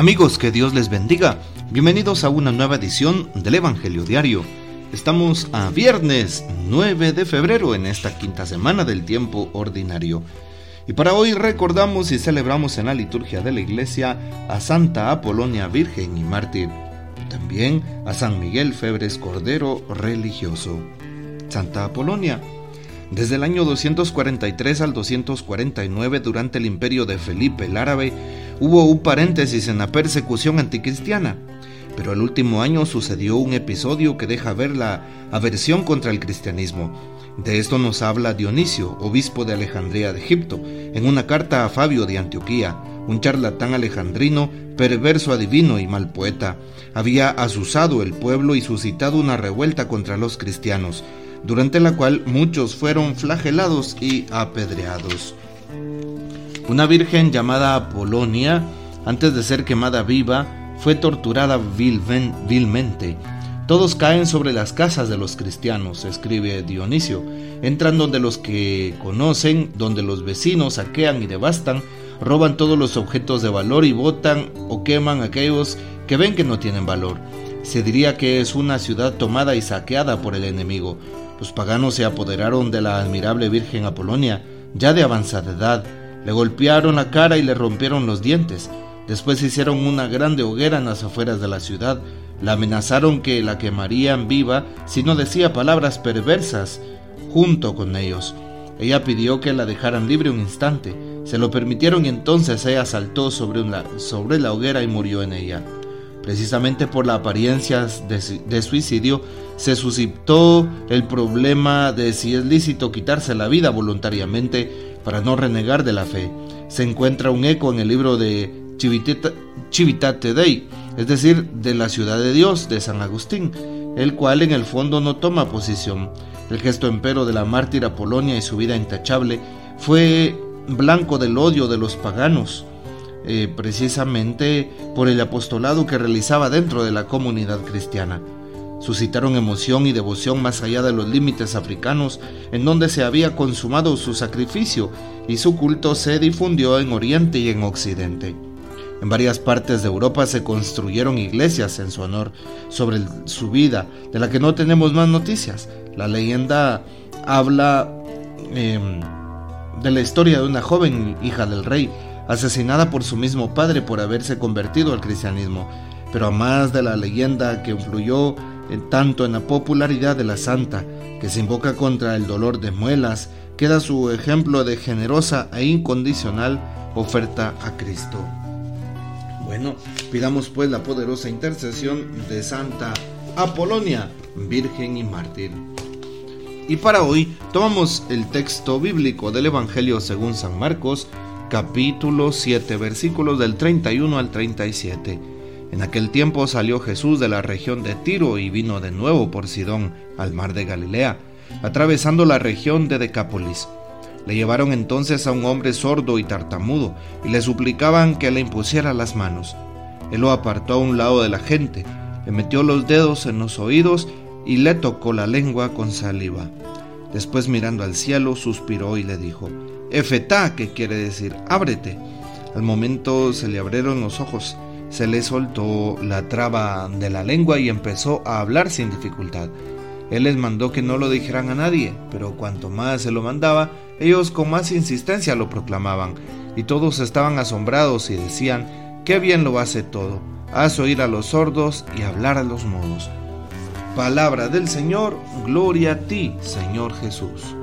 Amigos, que Dios les bendiga. Bienvenidos a una nueva edición del Evangelio Diario. Estamos a viernes 9 de febrero en esta quinta semana del tiempo ordinario. Y para hoy recordamos y celebramos en la liturgia de la iglesia a Santa Apolonia Virgen y Mártir. También a San Miguel Febres Cordero Religioso. Santa Apolonia. Desde el año 243 al 249 durante el imperio de Felipe el Árabe, hubo un paréntesis en la persecución anticristiana, pero el último año sucedió un episodio que deja ver la aversión contra el cristianismo. De esto nos habla Dionisio, obispo de Alejandría de Egipto, en una carta a Fabio de Antioquía, un charlatán alejandrino, perverso adivino y mal poeta. Había asusado el pueblo y suscitado una revuelta contra los cristianos, durante la cual muchos fueron flagelados y apedreados. Una virgen llamada Apolonia, antes de ser quemada viva, fue torturada vilmente. Todos caen sobre las casas de los cristianos, escribe Dionisio. Entran donde los que conocen, donde los vecinos saquean y devastan, roban todos los objetos de valor y botan o queman aquellos que ven que no tienen valor. Se diría que es una ciudad tomada y saqueada por el enemigo. Los paganos se apoderaron de la admirable Virgen Apolonia, ya de avanzada edad, le golpearon la cara y le rompieron los dientes. Después hicieron una grande hoguera en las afueras de la ciudad. La amenazaron que la quemarían viva si no decía palabras perversas junto con ellos. Ella pidió que la dejaran libre un instante. Se lo permitieron y entonces ella saltó sobre, sobre la hoguera y murió en ella. Precisamente por la apariencia de, suicidio se suscitó el problema de si es lícito quitarse la vida voluntariamente para no renegar de la fe. Se encuentra un eco en el libro de Civitate Dei, es decir, de la ciudad de Dios de San Agustín, el cual en el fondo no toma posición. El gesto empero de la mártir Polonia y su vida intachable fue blanco del odio de los paganos, eh, precisamente por el apostolado que realizaba dentro de la comunidad cristiana suscitaron emoción y devoción más allá de los límites africanos en donde se había consumado su sacrificio y su culto se difundió en Oriente y en Occidente. En varias partes de Europa se construyeron iglesias en su honor sobre su vida, de la que no tenemos más noticias. La leyenda habla em, de la historia de una joven hija del rey, asesinada por su mismo padre por haberse convertido al cristianismo, pero a más de la leyenda que influyó tanto en la popularidad de la santa, que se invoca contra el dolor de muelas, queda su ejemplo de generosa e incondicional oferta a Cristo. Bueno, pidamos pues la poderosa intercesión de Santa Apolonia, Virgen y Mártir. Y para hoy tomamos el texto bíblico del Evangelio según San Marcos, capítulo 7, versículos del 31 al 37 en aquel tiempo salió Jesús de la región de Tiro y vino de nuevo por Sidón al mar de Galilea, atravesando la región de Decápolis. Le llevaron entonces a un hombre sordo y tartamudo y le suplicaban que le impusiera las manos. Él lo apartó a un lado de la gente, le metió los dedos en los oídos y le tocó la lengua con saliva. Después mirando al cielo suspiró y le dijo, Efetá, que quiere decir, ábrete. Al momento se le abrieron los ojos se le soltó la traba de la lengua y empezó a hablar sin dificultad. Él les mandó que no lo dijeran a nadie, pero cuanto más se lo mandaba, ellos con más insistencia lo proclamaban, y todos estaban asombrados y decían, qué bien lo hace todo, haz oír a los sordos y hablar a los mudos. Palabra del Señor, gloria a ti, Señor Jesús.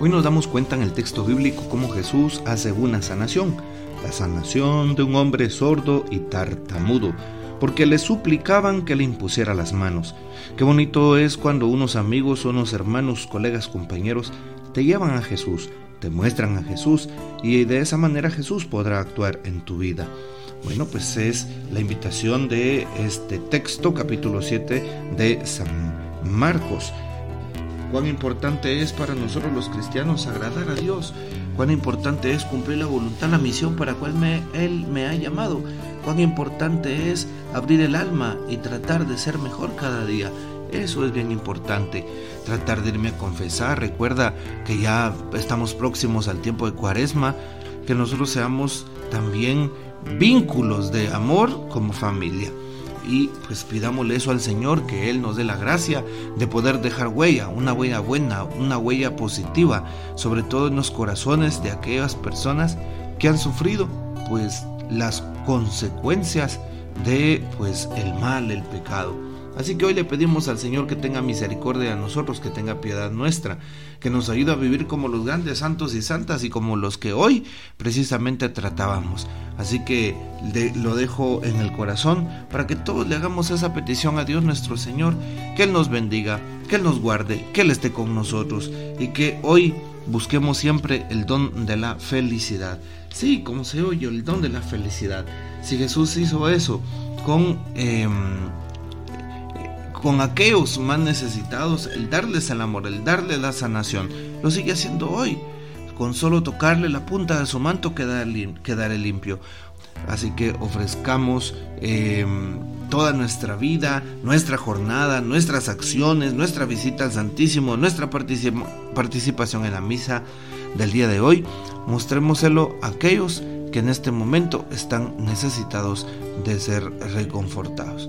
Hoy nos damos cuenta en el texto bíblico cómo Jesús hace una sanación la sanación de un hombre sordo y tartamudo, porque le suplicaban que le impusiera las manos. Qué bonito es cuando unos amigos, unos hermanos, colegas, compañeros te llevan a Jesús, te muestran a Jesús y de esa manera Jesús podrá actuar en tu vida. Bueno, pues es la invitación de este texto, capítulo 7 de San Marcos. Cuán importante es para nosotros los cristianos agradar a Dios, cuán importante es cumplir la voluntad, la misión para cual Él me ha llamado, cuán importante es abrir el alma y tratar de ser mejor cada día. Eso es bien importante, tratar de irme a confesar. Recuerda que ya estamos próximos al tiempo de cuaresma, que nosotros seamos también vínculos de amor como familia. Y pues pidámosle eso al Señor, que Él nos dé la gracia de poder dejar huella, una huella buena, una huella positiva, sobre todo en los corazones de aquellas personas que han sufrido pues las consecuencias de pues el mal, el pecado. Así que hoy le pedimos al Señor que tenga misericordia a nosotros, que tenga piedad nuestra, que nos ayude a vivir como los grandes santos y santas y como los que hoy precisamente tratábamos. Así que lo dejo en el corazón para que todos le hagamos esa petición a Dios nuestro Señor, que Él nos bendiga, que Él nos guarde, que Él esté con nosotros y que hoy busquemos siempre el don de la felicidad. Sí, como se oye, el don de la felicidad. Si Jesús hizo eso con... Em, con aquellos más necesitados, el darles el amor, el darles la sanación, lo sigue haciendo hoy. Con solo tocarle la punta de su manto quedaré limpio. Así que ofrezcamos em, toda nuestra vida, nuestra jornada, nuestras acciones, nuestra visita al Santísimo, nuestra participación en la misa del día de hoy. Mostrémoselo a aquellos que en este momento están necesitados de ser reconfortados.